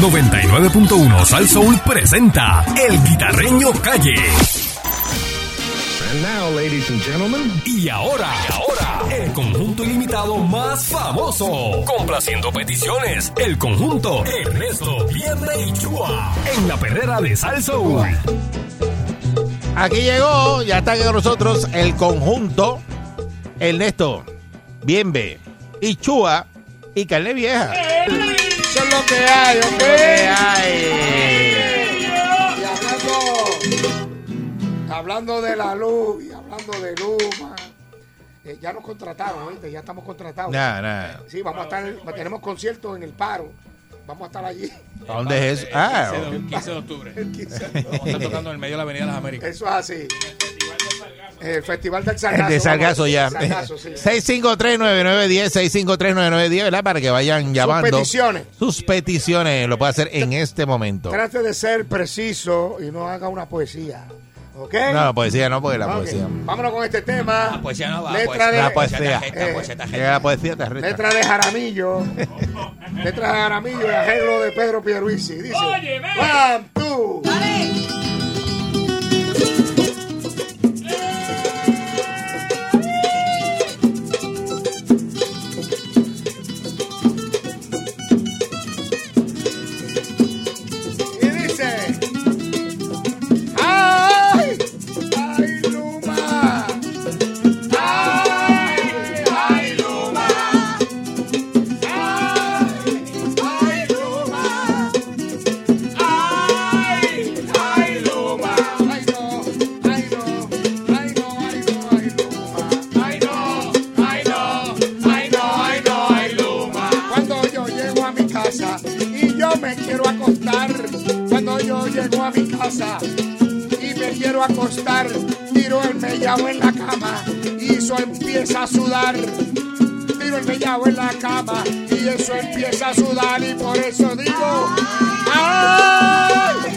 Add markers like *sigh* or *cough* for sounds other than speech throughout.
99.1 Sal Soul presenta El Guitarreño Calle. And now, ladies and gentlemen, Y ahora, y ahora, el conjunto ilimitado más famoso. Complaciendo peticiones, el conjunto Ernesto Vierne y Chua. En la perrera de Sal Soul. Aquí llegó, ya está con nosotros el conjunto Ernesto, Bienve, y Chua y Carne Vieja. Eso es lo que hay, ¿ok? ¿Qué hay? Y hablando, hablando de la luz y hablando de Luma, eh, ya nos contrataron. Ya estamos contratados. Nada. Sí, vamos a estar, tenemos conciertos en el paro. Vamos a estar allí. ¿A dónde es eso? Ah, 15 de, ok. 15 de octubre. El 15. Vamos a estar tocando en el medio de la Avenida de las Américas. Eso es así. El Festival del el Sargazo. de Sargazo ya. Sargazo, *laughs* sí. 653-9910, 653-9910, ¿verdad? Para que vayan llamando. peticiones. Sus peticiones. Lo puede hacer en este momento. Trate de ser preciso y no haga una poesía. ¿Ok? No, la poesía no, porque la poesía. Vámonos con este tema. La poesía no va, Letra poesía. de, La poesía. eh, poesía está Que la poesía te arresta. Letra de Jaramillo. Letra de Jaramillo y arreglo de Pedro Pierluisi. Dice: One, two. Y me quiero acostar, cuando yo llego a mi casa y me quiero acostar, tiro el mellao en la cama y eso empieza a sudar. Tiro el mellao en la cama y eso empieza a sudar y por eso digo, ¡ay! ¡Ay,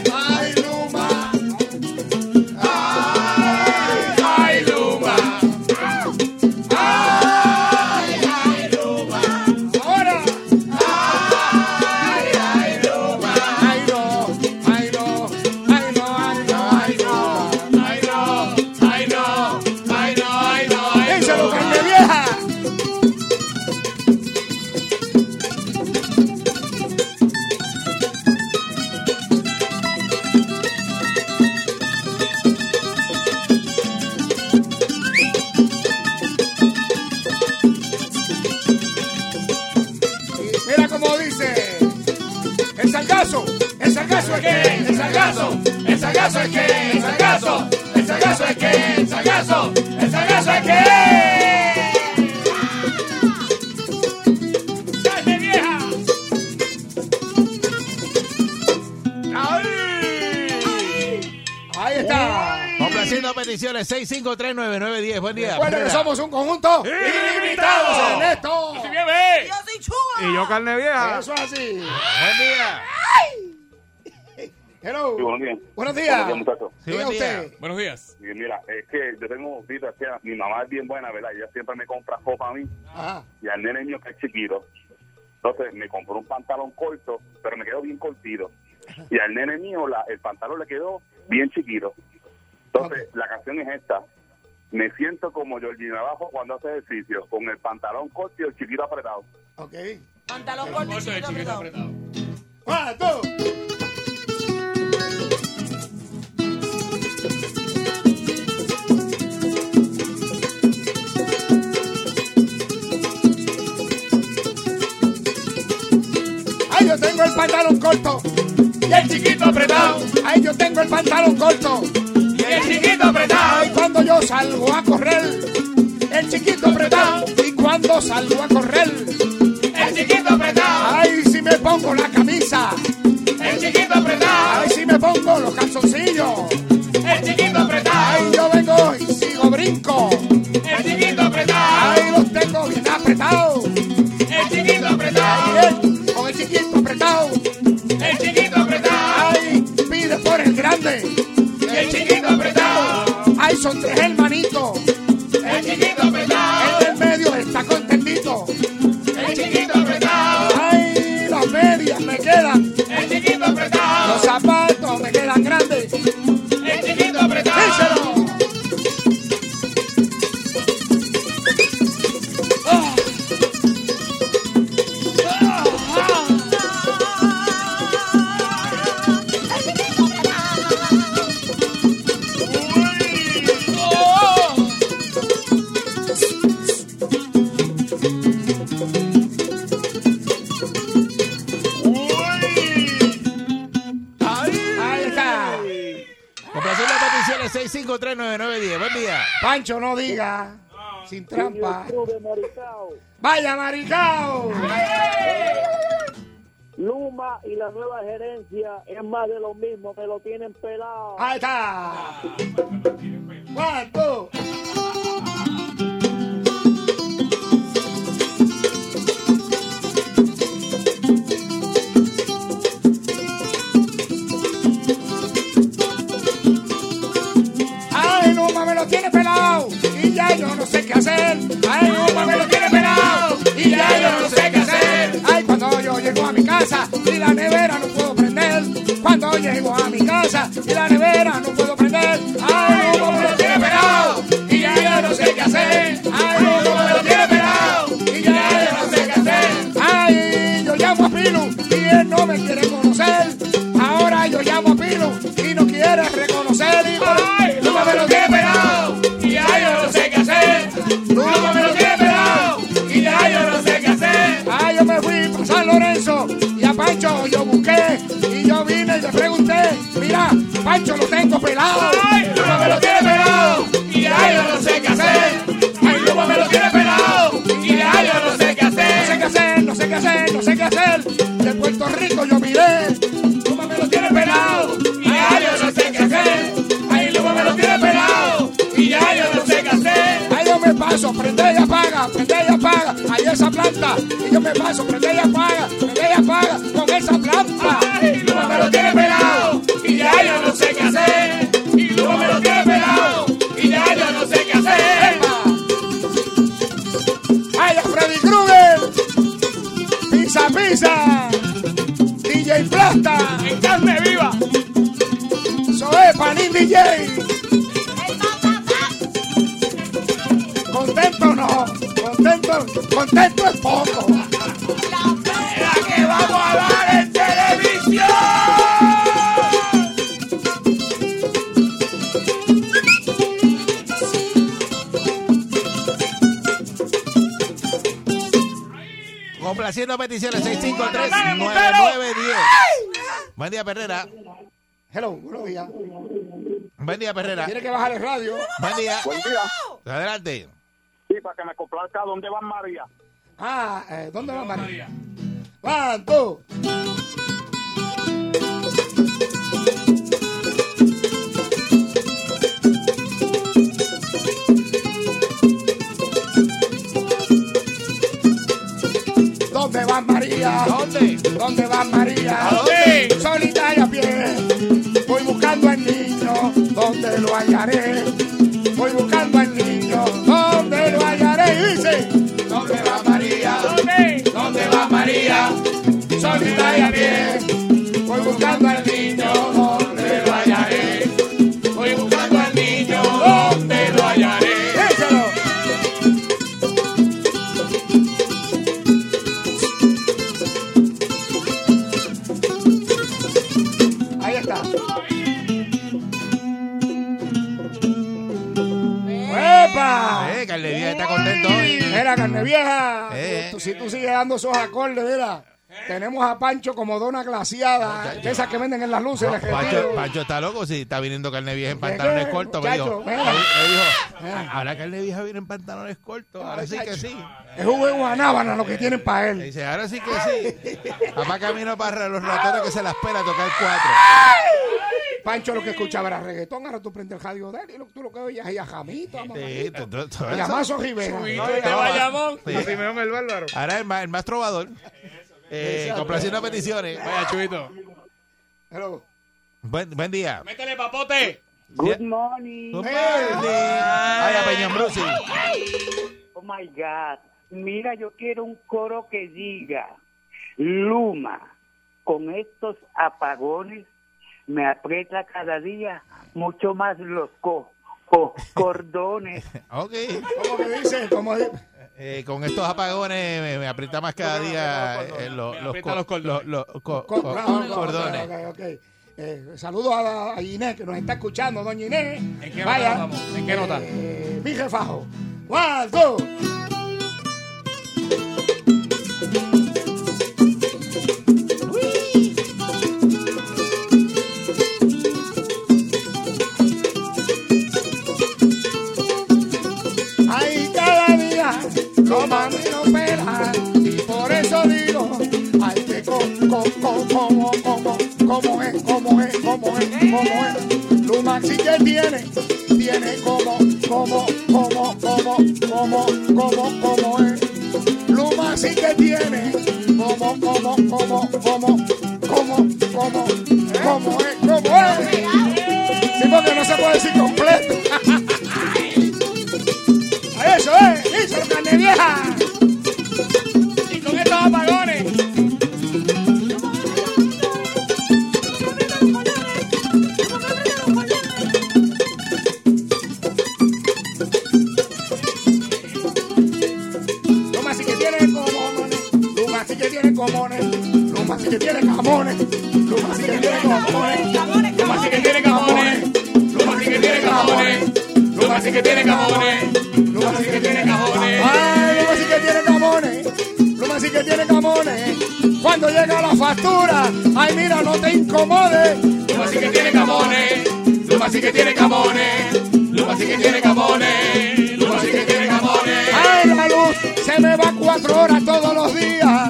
el sargazo, el sargazo es que, el sargazo, el sargazo es que. ¡Carne vieja! ¡Ay! Ahí está. Complaciendo peticiones, 653-9910. Buen día. Recuerden que somos un conjunto ilimitado. Ernesto. Y yo carne vieja. Eso es así. Buen día. Hello. Sí, buenos días. Buenos días. Buenos días, muchachos. Sí, Diga buen día. usted. Buenos días. Y mira, es que yo tengo un cita, o sea, mi mamá es bien buena, ¿verdad? Ella siempre me compra ropa a mí Ajá. y al nene mío que es chiquito. Entonces me compró un pantalón corto, pero me quedó bien cortito. Y al nene mío la, el pantalón le quedó bien chiquito. Entonces la canción es esta. Me siento como Georgie Navajo cuando hace ejercicio, con el pantalón corto y el chiquito apretado. Ok. Pantalón corto y chiquito chiquito apretado. apretado. One, two. Tengo el pantalón corto y el chiquito apretado. Ay, yo tengo el pantalón corto y el chiquito apretado. Y cuando yo salgo a correr, el chiquito apretado. Y cuando salgo a correr, el chiquito apretado. Ay, si me pongo la camisa, el chiquito apretado. Ay, si me pongo los calzoncillos, el chiquito apretado. Ay, yo vengo y sigo brinco, son tres 6539910. Buen día. Pancho, no diga. Sin trampa. Vaya, Maricao. Luma y la nueva gerencia es más de lo mismo, que lo tienen pelado. Ahí está. ¿Cuánto? Yo no sé qué hacer. Ay, Luma me lo tiene pelado y ya yo no sé qué hacer. Ay, cuando yo llego a mi casa y la nevera no puedo prender. Cuando llego a mi casa y la nevera no puedo DJ Plasta. En carne viva. Es Panín DJ. Contento no. Contento, contento es poco. La que vamos a dar en televisión. Complaciendo peticiones 653 Dale, 9910. Buen día, Perrera. Hello, buenos días. Buen día, Perrera. Tiene que bajar el radio. Buen día. Buen día. Adelante. Sí, para que me complazca dónde va María. Ah, eh, ¿dónde va María? One, two. María? ¿Dónde? ¿Dónde va María? ¿A dónde? Solita y a pie. Voy buscando al niño, ¿dónde lo hallaré? Voy buscando al niño, ¿dónde lo hallaré? Dice, ¿dónde va María? ¿Dónde? ¿Dónde va María? Solita y a pie. Dando esos acordes, mira, tenemos a Pancho como dona glaciada, de esas que venden en las luces. Pancho, está loco si está viniendo carne vieja en ¿De pantalones qué, cortos. Me dijo, me, dijo, ahora carne vieja viene en pantalones cortos. Ahora sí que sí. Es jugo de guanábana lo que tienen para él. dice, ahora sí que sí. Papá camino para los rateros que se la espera tocar cuatro. Pancho lo que escuchaba era reggaetón, ahora tú prendes el radio de él y lo- tú lo que oías es a Jamito, a Sí, Mamacita, todo- todo y a eso. Mazo Rivera. De Bayamón. Simeón el Bárbaro. Ahora el más, el más trovador. Eh, complaciendo peticiones. Vaya, Chuito. Hello. Buen, buen día. Métele papote. Good morning. Good morning. Ay, a Peñón Brusi. Oh my God. Mira, yo quiero un coro que diga, Luma, con estos apagones me aprieta cada día mucho más los co- co- cordones. *laughs* Ok. ¿Cómo que dice? ¿Cómo dice? Eh, con estos apagones me, me aprieta más cada día eh, los, cordones. Eh, saludos a, a Inés que nos está escuchando, doña Inés. ¿En qué Vaya. nota vamos? ¿En qué nota? Eh, mi jefajo. One, two. Como, es, como es, como es, como es. Luma sí que tiene, tiene como, como, como, como, como, como, como es. Luma sí que tiene, como, como, como, como, como, como, como es, como es. Sí, porque no se puede decir completo. Eso es, eso, carne vieja. Que tiene camones. Cuando llega la factura, ay mira, no te incomodes. Luma sí que tiene camones, Luma sí que tiene camones, Luma sí que tiene camones, Luma sí que tiene camones. Ay, la luz se me va cuatro horas todos los días.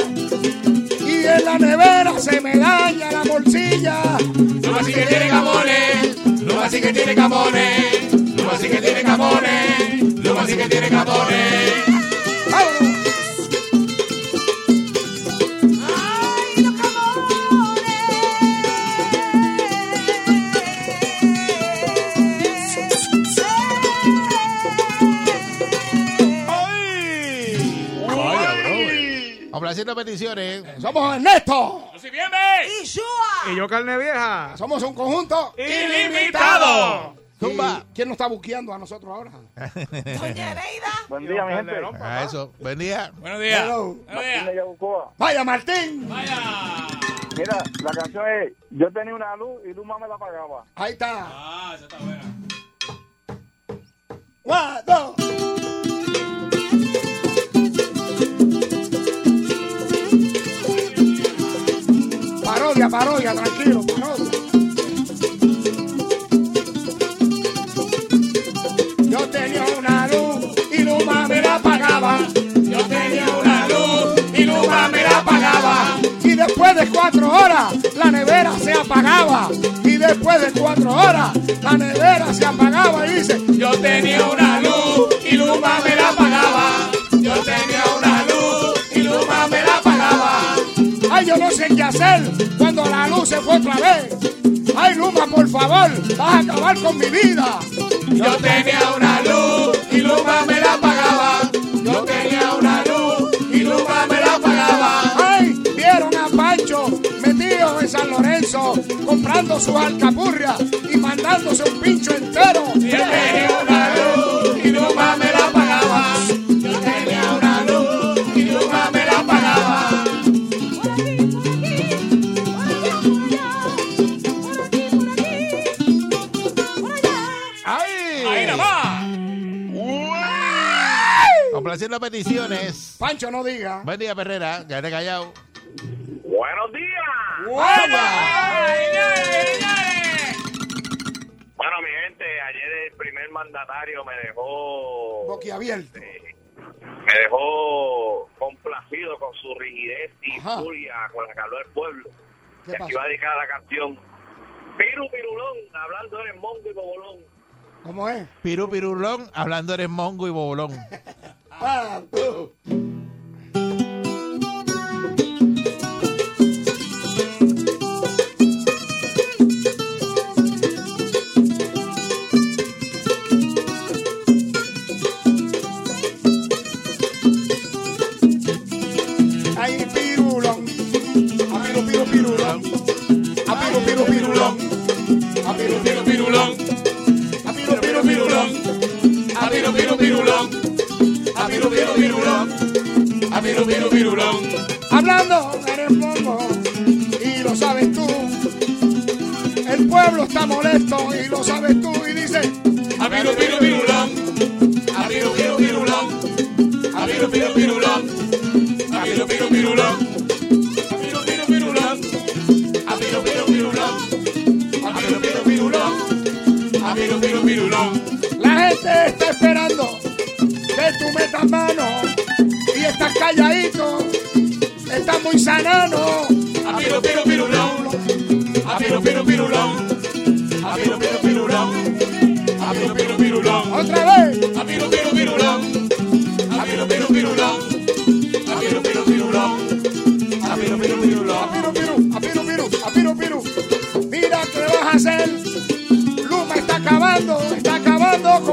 Y en la nevera se me daña la bolsilla. Luma sí que tiene camones, Luma sí que tiene camones, Luma sí que tiene camones, Luma sí que tiene camones. Complaciendo peticiones. Somos Ernesto. Yo soy bien, ve. Y yo carne vieja. Somos un conjunto Ilimitado. Zumba. ¿Quién nos está buqueando a nosotros ahora? *laughs* Buen día, mi gente. A eso. Buen día. Buenos días. Hello. Buenos días. Vaya, Martín. Vaya. Mira, la canción es Yo tenía una luz y Luma me la apagaba. Ahí está. Ah, esa está buena. One, dos. Parodia, tranquilo, parodia. Yo tenía una luz y Luma me la pagaba. Yo tenía una luz y Luma me la apagaba. Y después de cuatro horas, la nevera se apagaba. Y después de cuatro horas, la nevera se apagaba. Y dice, Yo tenía una luz y Luma me la apagaba. Yo tenía una luz y Luma me la apagaba. ay, yo no sé qué hacer luz se fue otra vez. Ay, Luma, por favor, vas a acabar con mi vida. Yo tenía una luz y Luma me la apagaba. Yo tenía una luz y Luma me la apagaba. Ay, vieron a Pancho metido en San Lorenzo comprando sus alcapurrias y mandándose un pincho entero. Yo tenía una Complaciendo peticiones. Pancho, no diga. Buen día, Perrera. Ya te callado. Buenos días. ¡Ay, señores, señores! Bueno, mi gente, ayer el primer mandatario me dejó Boquiabierto. me dejó complacido con su rigidez y Ajá. furia con la calor del pueblo. ¿Qué Y aquí va a dedicar la canción Piru Pirulón, hablando en Mongo y Bobolón. ¿Cómo es? Piru Pirulón, hablando eres mongo y bobolón. *laughs*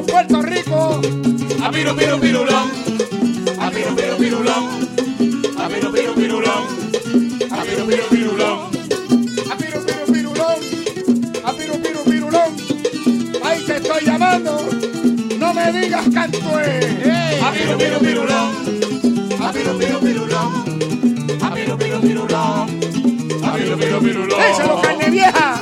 Puerto Rico. A piru piru pirulón. A piru piru pirulón. A piru piru pirulón. A piru piru pirulón. A piru piru pirulón, a piru piru pirulón. Ahí te estoy llamando, no me digas cantue. A piru piru pirulón. A piru piru pirulón. A piru piru pirulón. A piru piru pirulón. Díselo, carne vieja.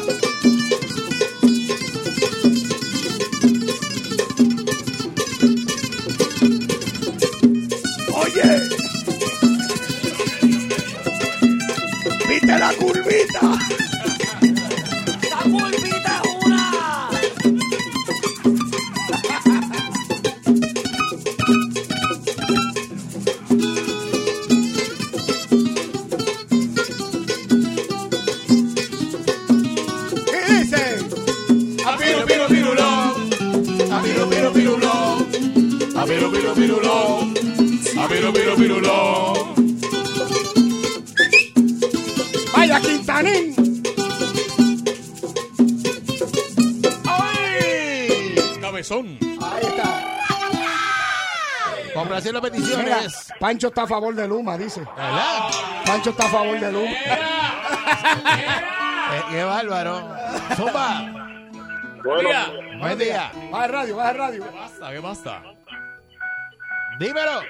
Vaya Quintanín. Cabezón. Ahí está. Complaciendo Mira, peticiones. Pancho está a favor de Luma, dice. ¿Verdad? Pancho está a favor de Luma. Eh, qué bárbaro. Zumba. Buen día. Baja el radio, baja el radio. Basta, ¿qué basta? Dímelo.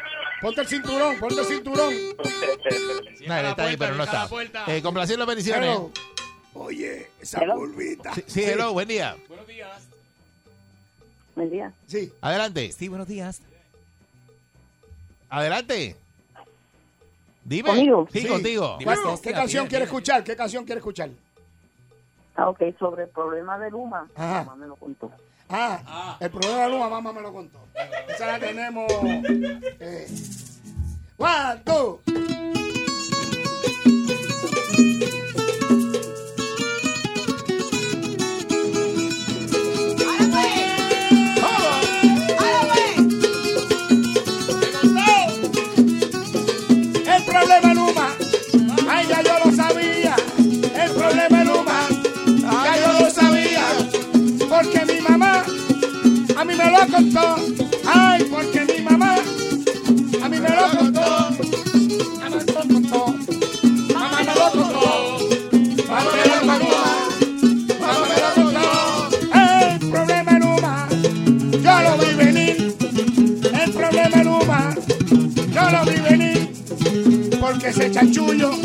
Ponte el cinturón, ponte el cinturón. No, él está ahí, pero no está. Eh, complaciendo peticiones. Hello. Oye, esa curvita. Sí, sí, hello, buen día. Buen día. Sí. Adelante. Sí, buenos días. Adelante. Dime. ¿Conmigo? Sí, Sí. contigo. Dime. Bueno, ¿qué canción quiere escuchar? ¿Qué canción quiere escuchar? Ah, ok, sobre el problema de Luma. Ajá. Mamá me lo contó. Ah, el problema de Luma, mamá me lo contó. Esa la tenemos. Eh. One, two. Porque